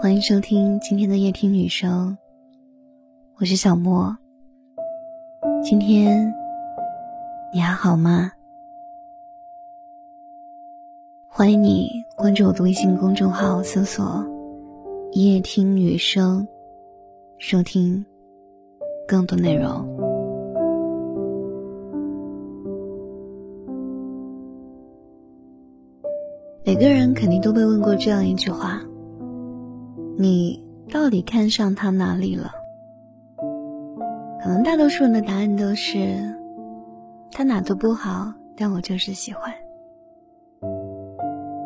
欢迎收听今天的夜听女生，我是小莫。今天你还好吗？欢迎你关注我的微信公众号，搜索“夜听女生”，收听更多内容。每个人肯定都被问过这样一句话。你到底看上他哪里了？可能大多数人的答案都是，他哪都不好，但我就是喜欢。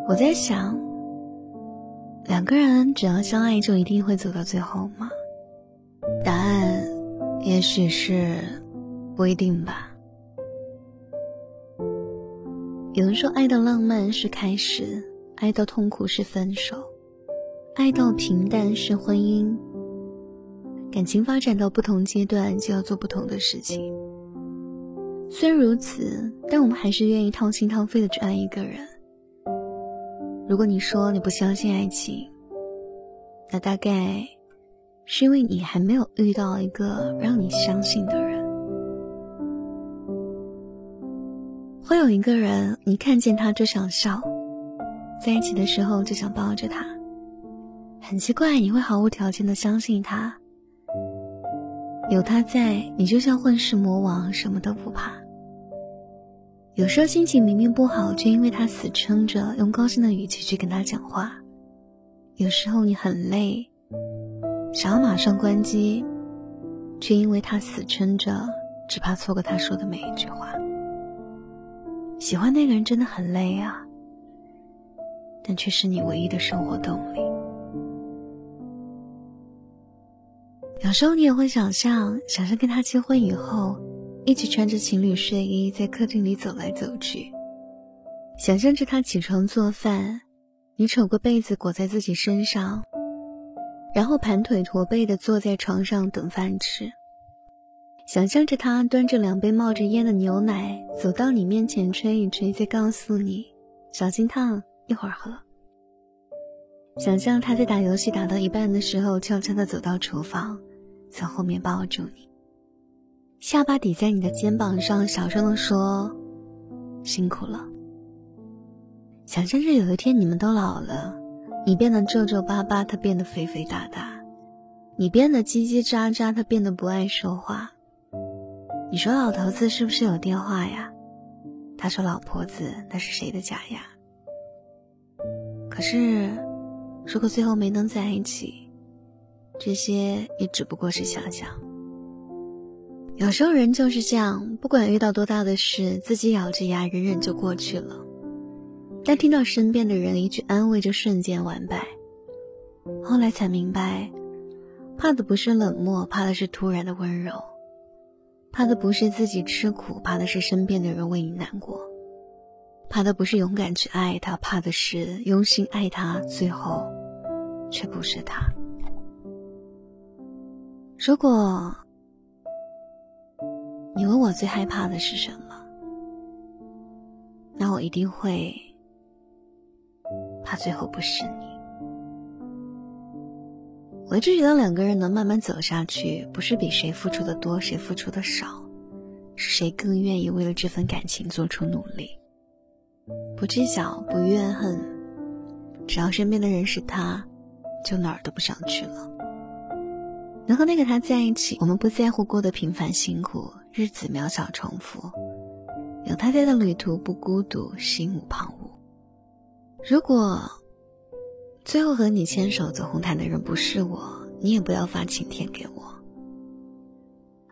我在想，两个人只要相爱，就一定会走到最后吗？答案也许是不一定吧。有人说，爱的浪漫是开始，爱的痛苦是分手。爱到平淡是婚姻。感情发展到不同阶段，就要做不同的事情。虽然如此，但我们还是愿意掏心掏肺的去爱一个人。如果你说你不相信爱情，那大概是因为你还没有遇到一个让你相信的人。会有一个人，你看见他就想笑，在一起的时候就想抱着他。很奇怪，你会毫无条件的相信他。有他在，你就像混世魔王，什么都不怕。有时候心情明明不好，却因为他死撑着，用高兴的语气去跟他讲话。有时候你很累，想要马上关机，却因为他死撑着，只怕错过他说的每一句话。喜欢那个人真的很累啊，但却是你唯一的生活动力。有时候你也会想象，想象跟他结婚以后，一起穿着情侣睡衣在客厅里走来走去，想象着他起床做饭，你扯过被子裹在自己身上，然后盘腿驼背的坐在床上等饭吃，想象着他端着两杯冒着烟的牛奶走到你面前吹一吹，再告诉你小心烫，一会儿喝。想象他在打游戏打到一半的时候，悄悄地走到厨房，从后面抱住你，下巴抵在你的肩膀上，小声地说：“辛苦了。”想象着有一天你们都老了，你变得皱皱巴巴，他变得肥肥大大；你变得叽叽喳喳，他变得不爱说话。你说老头子是不是有电话呀？他说老婆子那是谁的家呀？可是。如果最后没能在一起，这些也只不过是想想。有时候人就是这样，不管遇到多大的事，自己咬着牙忍忍就过去了。但听到身边的人一句安慰，就瞬间完败。后来才明白，怕的不是冷漠，怕的是突然的温柔；怕的不是自己吃苦，怕的是身边的人为你难过；怕的不是勇敢去爱他，怕的是用心爱他，最后。却不是他。如果你问我最害怕的是什么，那我一定会怕最后不是你。我一直觉得两个人能慢慢走下去，不是比谁付出的多，谁付出的少，谁更愿意为了这份感情做出努力，不计较，不怨恨，只要身边的人是他。就哪儿都不想去了。能和那个他在一起，我们不在乎过得平凡辛苦，日子渺小重复，有他在的旅途不孤独，心无旁骛。如果最后和你牵手走红毯的人不是我，你也不要发请帖给我，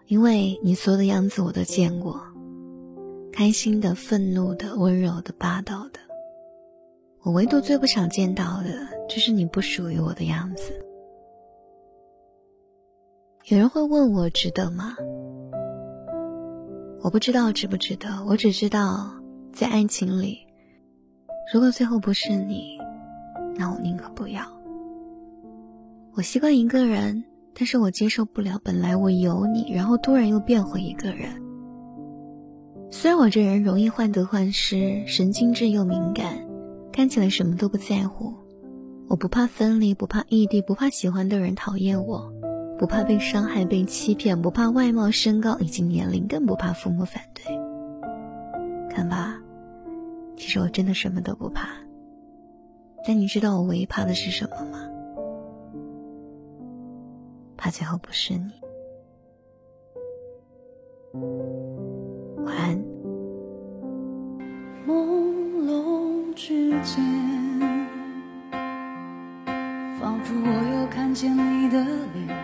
因为你所有的样子我都见过，开心的、愤怒的、温柔的、霸道的。我唯独最不想见到的，就是你不属于我的样子。有人会问我值得吗？我不知道值不值得，我只知道，在爱情里，如果最后不是你，那我宁可不要。我习惯一个人，但是我接受不了本来我有你，然后突然又变回一个人。虽然我这人容易患得患失，神经质又敏感。看起来什么都不在乎，我不怕分离，不怕异地，不怕喜欢的人讨厌我，不怕被伤害、被欺骗，不怕外貌、身高以及年龄，更不怕父母反对。看吧，其实我真的什么都不怕。但你知道我唯一怕的是什么吗？怕最后不是你。晚安。朦胧之间，仿佛我又看见你的脸，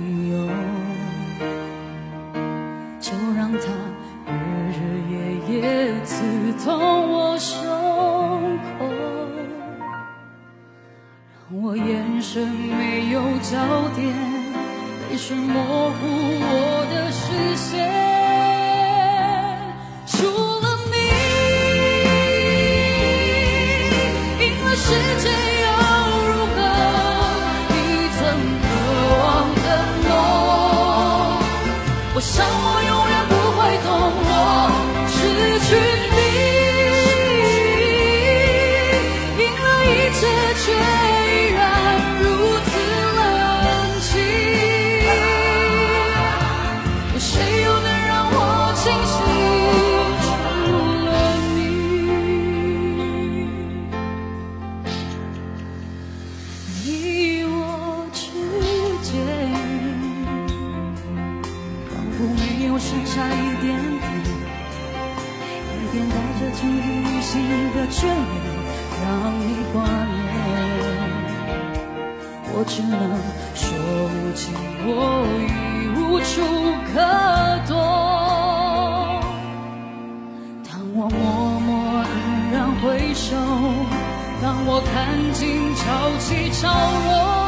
焦点，泪水模糊我的视线。你我之间仿佛没有剩下一点点一点带着今天以心的眷恋让你挂念我只能说如今我已无处可躲。当我默默黯然回首当我看尽潮起潮落，